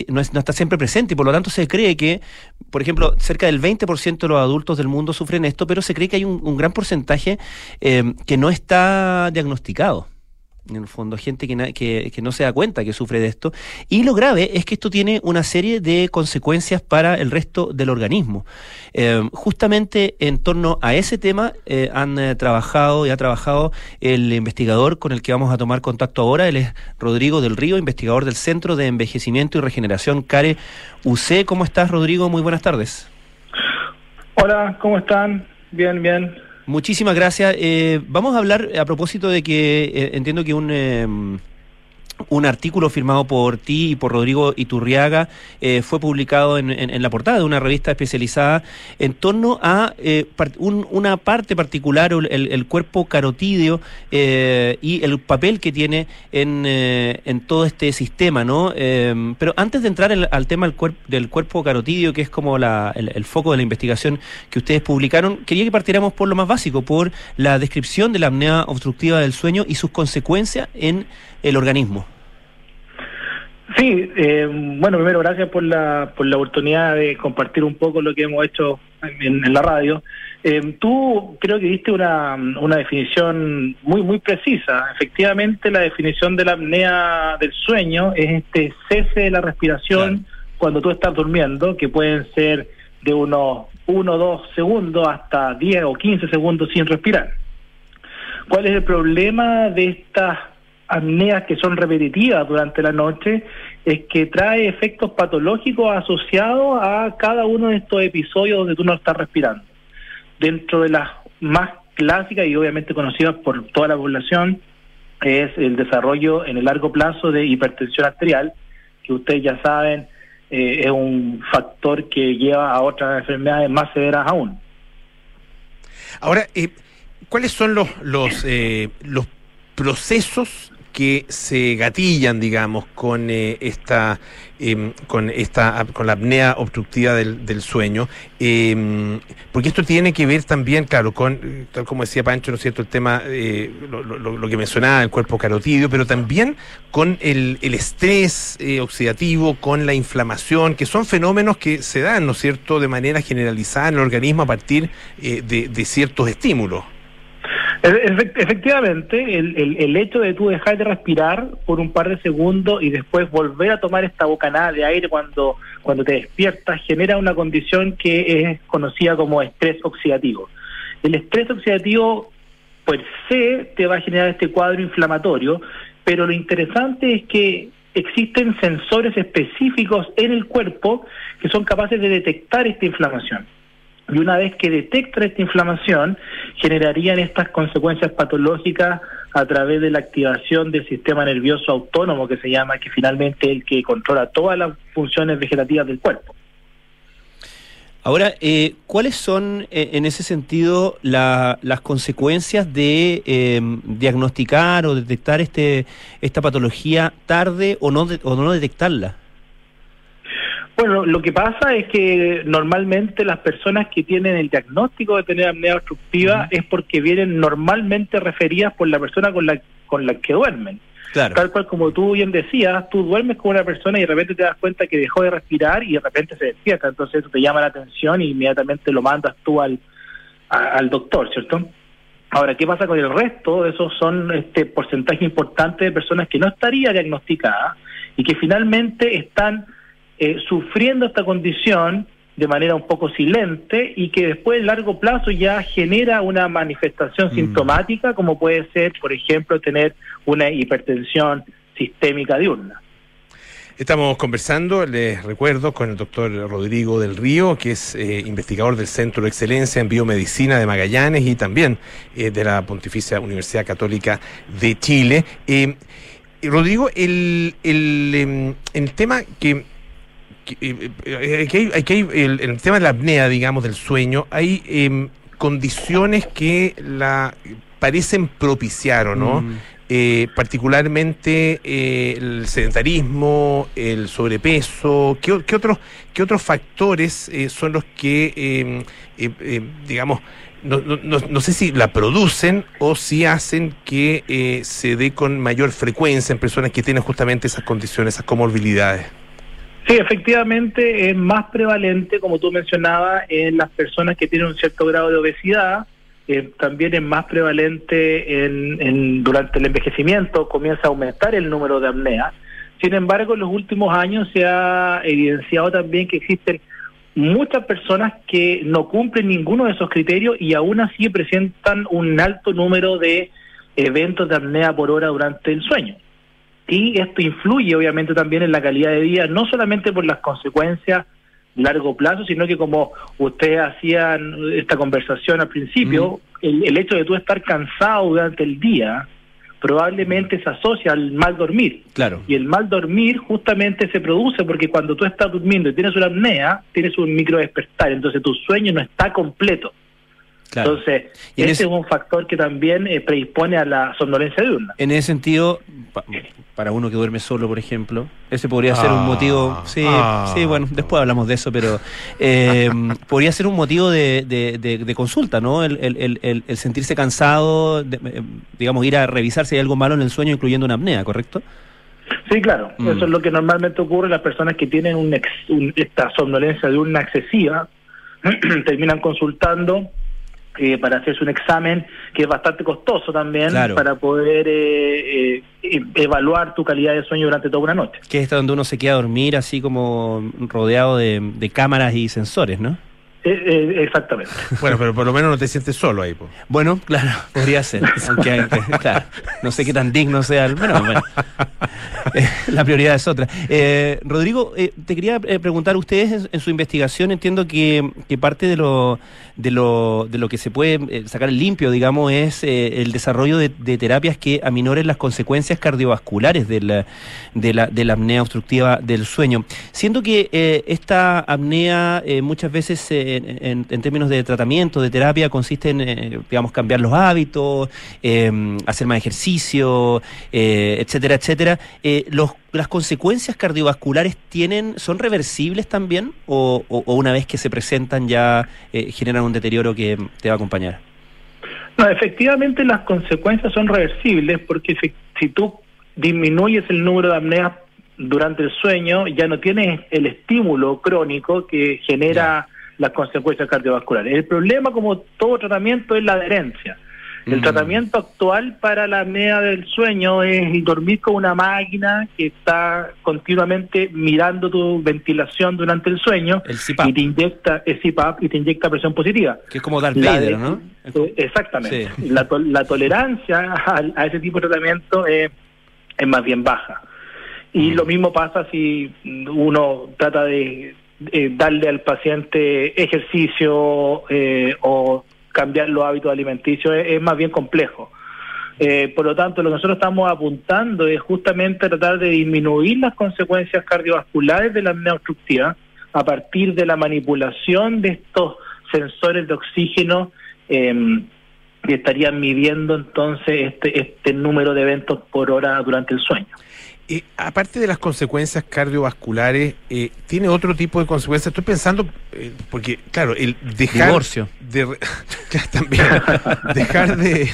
no es, no está siempre presente y por lo tanto se cree que, por ejemplo, cerca del 20% de los adultos del mundo sufren esto, pero se cree que hay un, gran porcentaje que no está diagnosticado en el fondo, gente que, que, no se da cuenta que sufre de esto. Y lo grave es que esto tiene una serie de consecuencias para el resto del organismo. Eh, justamente en torno a ese tema eh, han eh, trabajado y ha trabajado el investigador con el que vamos a tomar contacto ahora. Él es Rodrigo del Río, investigador del Centro de Envejecimiento y Regeneración CARE UC. ¿Cómo estás, Rodrigo? Muy buenas tardes. Hola, ¿cómo están? Bien, bien. Muchísimas gracias. Eh, vamos a hablar a propósito de que eh, entiendo que un em, un artículo firmado por ti y por Rodrigo Iturriaga eh, fue publicado en, la portada de una revista especializada en torno a eh, una parte particular, el, cuerpo carotídeo eh, y el papel que tiene en, en todo este sistema, ¿no? pero antes de entrar al tema del, cuerpo carotídeo, que es como el, foco de la investigación que ustedes publicaron, quería que partiéramos por lo más básico, por la descripción de la apnea obstructiva del sueño y sus consecuencias en el organismo. Sí, eh, bueno, primero gracias por la, por la oportunidad de compartir un poco lo que hemos hecho en, la radio. Eh, tú creo que diste una, una definición muy, muy precisa. Efectivamente, la definición de la apnea del sueño es este cese de la respiración cuando tú estás durmiendo, que pueden ser de unos 1 o 2 segundos hasta 10 o 15 segundos sin respirar. ¿Cuál es el problema de estas apneas que son repetitivas durante la noche es que trae efectos patológicos asociados a cada uno de estos episodios donde tú no estás respirando. Dentro de las más clásicas y obviamente conocidas por toda la población es el desarrollo en el largo plazo de hipertensión arterial, que ustedes ya saben eh, es un factor que lleva a otras enfermedades más severas aún. Ahora, eh, ¿cuáles son los los, eh, los procesos que se gatillan, digamos, con eh, esta em, con esta con la apnea obstructiva del, sueño, em, porque esto tiene que ver también, claro, con tal como decía Pancho, ¿no es cierto?, el tema eh, lo, que mencionaba el cuerpo carotidio, pero también con el, estrés eh, oxidativo, con la inflamación, que son fenómenos que se dan, ¿no es cierto?, de manera generalizada en el organismo a partir de ciertos estímulos. Efectivamente, el, el, hecho de tú dejar de respirar por un par de segundos y después volver a tomar esta bocanada de aire cuando, cuando te despiertas genera una condición que es conocida como estrés oxidativo. El estrés oxidativo per se te va a generar este cuadro inflamatorio, pero lo interesante es que existen sensores específicos en el cuerpo que son capaces de detectar esta inflamación y una vez que detecta esta inflamación, generarían estas consecuencias patológicas a través de la activación del sistema nervioso autónomo que se llama, que finalmente es el que controla todas las funciones vegetativas del cuerpo. Ahora, eh, ¿cuáles son eh, en ese sentido las consecuencias de em, diagnosticar o detectar este, esta patología tarde o no, o no detectarla? Bueno, lo que pasa es que normalmente las personas que tienen el diagnóstico de tener apnea obstructiva es porque vienen normalmente referidas por la persona con la, con la que duermen. Claro. Tal cual como tú bien decías, tú duermes con una persona y de repente te das cuenta que dejó de respirar y de repente se despierta. Entonces eso te llama la atención y inmediatamente lo mandas tú al, al doctor, ¿cierto? Ahora, ¿qué pasa con el resto? Esos son este porcentaje importante de personas que no estaría diagnosticada y que finalmente están eh, sufriendo esta condición de manera un poco silente y que después a largo plazo ya genera una manifestación mm. sintomática como puede ser, por ejemplo, tener una hipertensión sistémica diurna. Estamos conversando, les recuerdo, con el doctor Rodrigo del Río, que es eh, investigador del Centro de Excelencia en Biomedicina de Magallanes y también eh, de la Pontificia Universidad Católica de Chile. Eh, Rodrigo, el, el, em, el tema que hay, hay el, el, tema de la apnea, digamos, del sueño, hay eh, condiciones que la parecen propiciar, ¿o no? Mm. Eh, particularmente eh, el sedentarismo, el sobrepeso, ¿qué, qué otros, qué otros factores eh, son los que, digamos, no, no, no, sé si la producen o si hacen que se dé con mayor frecuencia en personas que tienen justamente esas condiciones, esas comorbilidades? Sí, efectivamente es más prevalente, como tú mencionabas, en las personas que tienen un cierto grado de obesidad, eh, también es más prevalente en, durante el envejecimiento, comienza a aumentar el número de apnea. Sin embargo, en los últimos años se ha evidenciado también que existen muchas personas que no cumplen ninguno de esos criterios y aún así presentan un alto número de eventos de apnea por hora durante el sueño. Y esto influye obviamente también en la calidad de vida, no solamente por las consecuencias largo plazo, sino que como ustedes hacían esta conversación al principio, el, hecho de tú estar cansado durante el día probablemente se asocia al mal dormir. Claro. Y el mal dormir justamente se produce porque cuando tú estás durmiendo y tienes una apnea, tienes un micro despertar, entonces tu sueño no está completo. Entonces, ese es un factor que también eh, predispone a la somnolencia diurna. En ese sentido, para uno que duerme solo, por ejemplo, ese podría ser un motivo. Ah, sí, ah. sí, bueno, después hablamos de eso, pero eh, podría ser un motivo de, de, consulta, ¿no? El, el, el, sentirse cansado, eh, digamos, ir a revisar si hay algo malo en el sueño, incluyendo una apnea, ¿correcto? Sí, claro. Mm. Eso es lo que normalmente ocurre en las personas que tienen un, esta somnolencia diurna excesiva, terminan consultando eh, para hacerse un examen que es bastante costoso también para poder eh, eh, evaluar tu calidad de sueño durante toda una noche. Que es donde uno se queda a dormir así como rodeado de, de cámaras y sensores, ¿no? Eh, eh, exactamente. Bueno, pero por lo menos no te sientes solo ahí. Bueno, claro, podría ser. Aunque, claro, no sé qué tan digno sea el. Bueno, bueno. Eh, la prioridad es otra. Rodrigo, te quería preguntar, ustedes en, su investigación entiendo que, parte de lo, de, lo, de lo que se puede sacar limpio, digamos, es el desarrollo de, terapias que aminoren las consecuencias cardiovasculares de la, de la, de la apnea obstructiva del sueño. Siendo que esta apnea muchas veces se en, términos de tratamiento, de terapia, consiste en, eh, digamos, cambiar los hábitos, em, hacer más ejercicio, eh, etcétera, etcétera. Eh, los, ¿Las consecuencias cardiovasculares tienen, son reversibles también o, una vez que se presentan ya generan un deterioro que te va a acompañar? No, efectivamente las consecuencias son reversibles porque si tú disminuyes el número de apneas durante el sueño, ya no tienes el estímulo crónico que genera las consecuencias cardiovasculares. El problema, como todo tratamiento, es la adherencia. El mm. tratamiento actual para la apnea del sueño es dormir con una máquina que está continuamente mirando tu ventilación durante el sueño y te inyecta el CPAP y te inyecta presión positiva. Que es como dar Vader, ¿no? Eh, exactamente. La, la, tolerancia a, ese tipo de tratamiento es, es más bien baja. Y mm. lo mismo pasa si uno trata de eh, darle al paciente ejercicio eh, o cambiar los hábitos alimenticios es, más bien complejo. Eh, por lo tanto, lo que nosotros estamos apuntando es justamente tratar de disminuir las consecuencias cardiovasculares de la apnea a partir de la manipulación de estos sensores de oxígeno em, que estarían midiendo entonces este, este número de eventos por hora durante el sueño. Eh, aparte de las consecuencias cardiovasculares, eh, ¿tiene otro tipo de consecuencias? Estoy pensando, eh, porque, claro, el dejar. Divorcio. De, también. dejar de,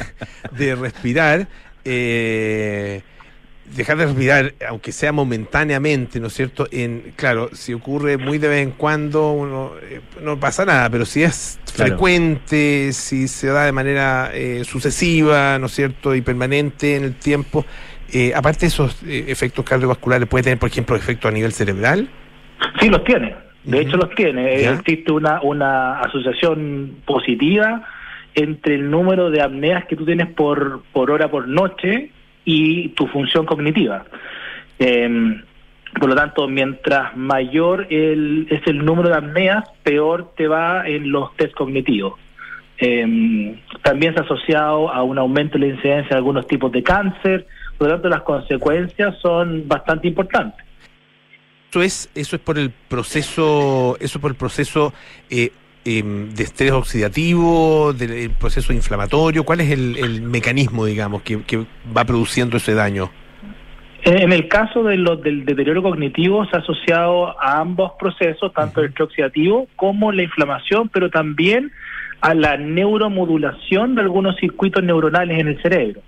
de respirar. dejar de respirar, aunque sea momentáneamente, ¿no es cierto? En, claro, si ocurre muy de vez en cuando, uno, no pasa nada, pero si es frecuente, si se da de manera sucesiva, ¿no es cierto? Y permanente en el tiempo, eh, aparte de esos eh, efectos cardiovasculares, ¿puede tener, por ejemplo, efectos a nivel cerebral? Sí, los tiene. De hecho, los tiene. Existe una, una asociación positiva entre el número de apneas que tú tienes por, por hora por noche y tu función cognitiva. Em, Por lo tanto, mientras mayor el, es el número de apneas, peor te va en los test cognitivos. Eh, también se ha asociado a un aumento de la incidencia de algunos tipos de cáncer, por lo tanto las consecuencias son bastante importantes. Eso es, eso es por el proceso, eso por el proceso eh, em, de estrés oxidativo, del proceso inflamatorio. ¿Cuál es el, mecanismo, digamos, que, va produciendo ese daño? En el caso de lo, del deterioro cognitivo se ha asociado a ambos procesos, tanto el estrés oxidativo como la inflamación, pero también a la neuromodulación de algunos circuitos neuronales en el cerebro.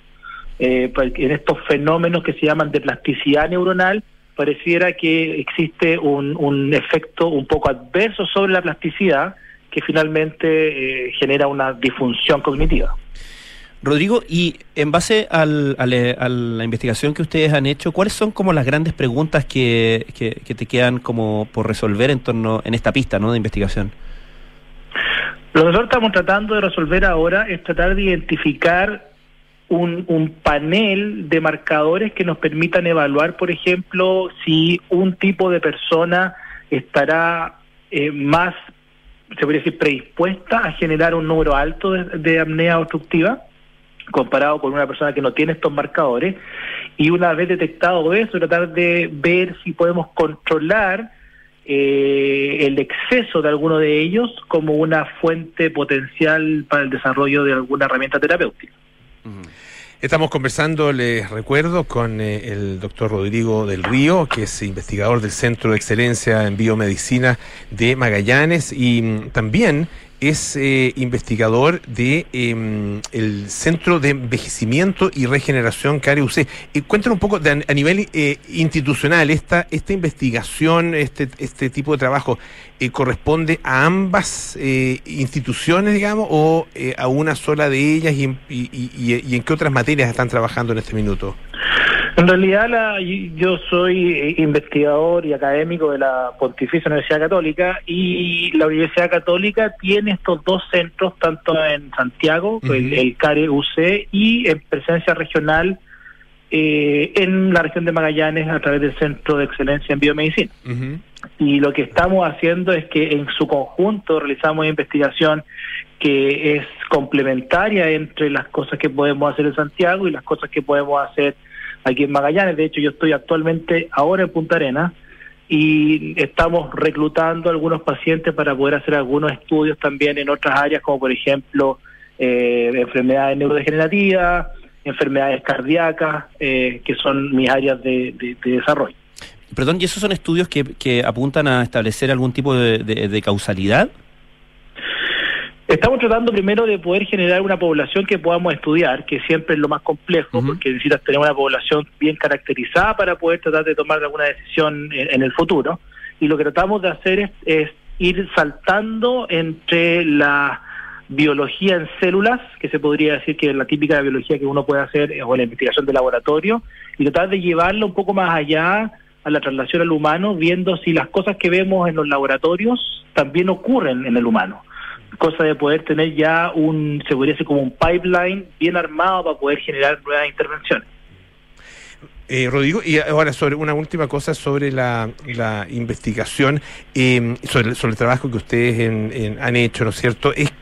Eh, en estos fenómenos que se llaman de plasticidad neuronal, pareciera que existe un, efecto un poco adverso sobre la plasticidad que finalmente eh, genera una disfunción cognitiva. Rodrigo, y en base al, a la investigación que ustedes han hecho, ¿cuáles son como las grandes preguntas que, que, te quedan como por resolver en torno en esta pista ¿no? de investigación? Lo que nosotros estamos tratando de resolver ahora es tratar de identificar un, un, panel de marcadores que nos permitan evaluar, por ejemplo, si un tipo de persona estará eh, más, se podría decir, predispuesta a generar un número alto de, apnea obstructiva comparado con una persona que no tiene estos marcadores y una vez detectado eso tratar de ver si podemos controlar eh, el exceso de alguno de ellos como una fuente potencial para el desarrollo de alguna herramienta terapéutica. Estamos conversando, les recuerdo, con eh, el doctor Rodrigo del Río, que es investigador del Centro de Excelencia en Biomedicina de Magallanes y mm, también es eh, investigador de em, el Centro de Envejecimiento y Regeneración CAREUC. Eh, cuéntanos un poco a nivel eh, institucional, esta, esta investigación, este, este tipo de trabajo, eh, ¿corresponde a ambas instituciones, digamos, o a una sola de ellas y, y en qué otras materias están trabajando en este minuto? En realidad la, yo soy investigador y académico de la Pontificia Universidad Católica y la Universidad Católica tiene estos dos centros, tanto en Santiago, el, CARE UC, y en presencia regional eh, en la región de Magallanes a través del Centro de Excelencia en Biomedicina. Y lo que estamos haciendo es que en su conjunto realizamos investigación que es complementaria entre las cosas que podemos hacer en Santiago y las cosas que podemos hacer aquí en Magallanes. De hecho, yo estoy actualmente ahora en Punta Arenas y estamos reclutando algunos pacientes para poder hacer algunos estudios también en otras áreas, como por ejemplo eh, enfermedades neurodegenerativas, enfermedades cardíacas, eh, que son mis áreas de, desarrollo. Perdón, ¿y esos son estudios que, que apuntan a establecer algún tipo de causalidad? Estamos tratando primero de poder generar una población que podamos estudiar, que siempre es lo más complejo, porque necesitas tener una población bien caracterizada para poder tratar de tomar alguna decisión en, el futuro. Y lo que tratamos de hacer es, ir saltando entre la biología en células, que se podría decir que es la típica biología que uno puede hacer, o la investigación de laboratorio, y tratar de llevarlo un poco más allá a la traslación al humano, viendo si las cosas que vemos en los laboratorios también ocurren en el humano cosa de poder tener ya un, se como un pipeline bien armado para poder generar nuevas intervenciones. Eh, Rodrigo, y ahora sobre una última cosa sobre la, la investigación, eh, sobre, el trabajo que ustedes han hecho, ¿no es cierto? Es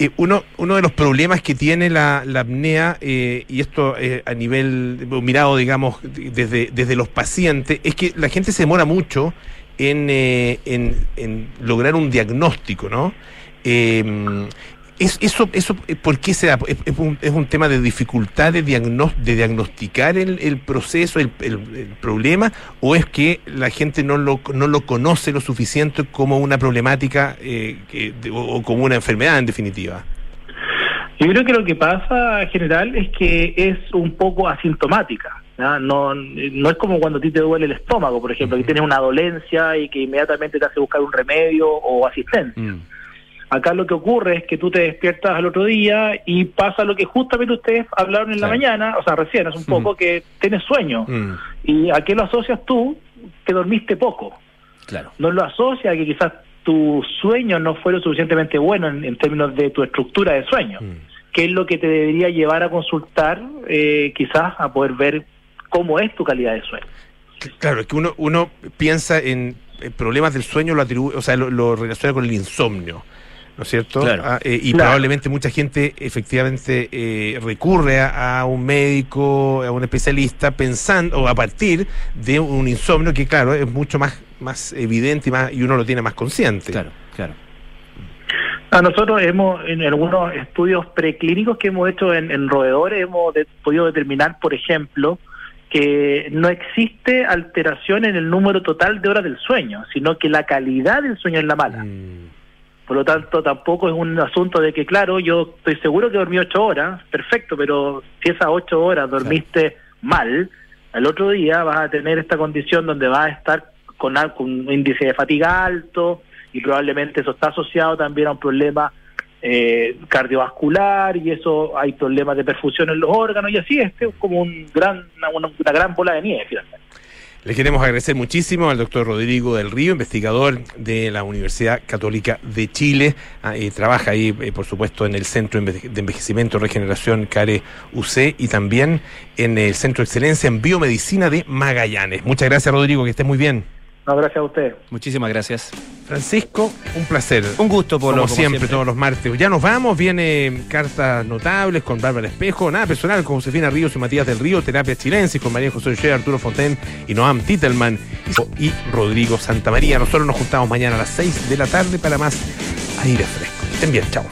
eh, uno, uno de los problemas que tiene la, la apnea, eh, y esto a nivel mirado, digamos, desde, desde los pacientes, es que la gente se demora mucho en, en, en lograr un diagnóstico, ¿no? Eh, es, eso, eso, ¿Por qué se da? ¿Es, un, ¿Es, un, tema de dificultad de, de diagnosticar el, el proceso, el, el, problema, o es que la gente no lo, no lo conoce lo suficiente como una problemática eh, que, o, como una enfermedad en definitiva? Yo creo que lo que pasa en general es que es un poco asintomática. ¿no? No, es como cuando a ti te duele el estómago, por ejemplo, que tienes una dolencia y que inmediatamente te hace buscar un remedio o asistencia. Mm. Acá lo que ocurre es que tú te despiertas al otro día y pasa lo que justamente ustedes hablaron en la mañana, o sea, recién, es un poco que tienes sueño. Mm. ¿Y a qué lo asocias tú? Que dormiste poco. Claro. No lo asocias a que quizás tu sueño no fue lo suficientemente bueno en, términos de tu estructura de sueño, mm. que es lo que te debería llevar a consultar, eh, quizás a poder ver cómo es tu calidad de sueño. Claro, es que uno, uno piensa en problemas del sueño, lo atribuye, o sea, lo, relaciona con el insomnio. ¿No es cierto? Ah, eh, y probablemente mucha gente efectivamente eh, recurre a, un médico, a un especialista, pensando, o a partir de un insomnio que, claro, es mucho más, más evidente y, más, y uno lo tiene más consciente. Claro, claro. A nosotros hemos, en algunos estudios preclínicos que hemos hecho en, roedores, hemos podido determinar, por ejemplo, que no existe alteración en el número total de horas del sueño, sino que la calidad del sueño es la mala. Mm. Por lo tanto, tampoco es un asunto de que, claro, yo estoy seguro que dormí ocho horas, perfecto, pero si esas ocho horas dormiste mal, al otro día vas a tener esta condición donde vas a estar con, un índice de fatiga alto y probablemente eso está asociado también a un problema eh, cardiovascular y eso hay problemas de perfusión en los órganos y así este es como un gran, una, gran bola de nieve finalmente. Le queremos agradecer muchísimo al doctor Rodrigo del Río, investigador de la Universidad Católica de Chile. Ah, trabaja ahí, eh, por supuesto, en el Centro de Envejecimiento y Regeneración CARE UC y también en el Centro de Excelencia en Biomedicina de Magallanes. Muchas gracias, Rodrigo, que esté muy bien. No, gracias a usted. Muchísimas gracias. Francisco, un placer. Un gusto, por como, siempre, todos los martes. Ya nos vamos, viene cartas notables con Bárbara Espejo, nada personal con Josefina Ríos y Matías del Río, Terapia Chilensis con María José Ochoa, Arturo Fonten y Noam Titelman y Rodrigo Santamaría. Nosotros nos juntamos mañana a las 6 de la tarde para más aire fresco. Estén bien, chao.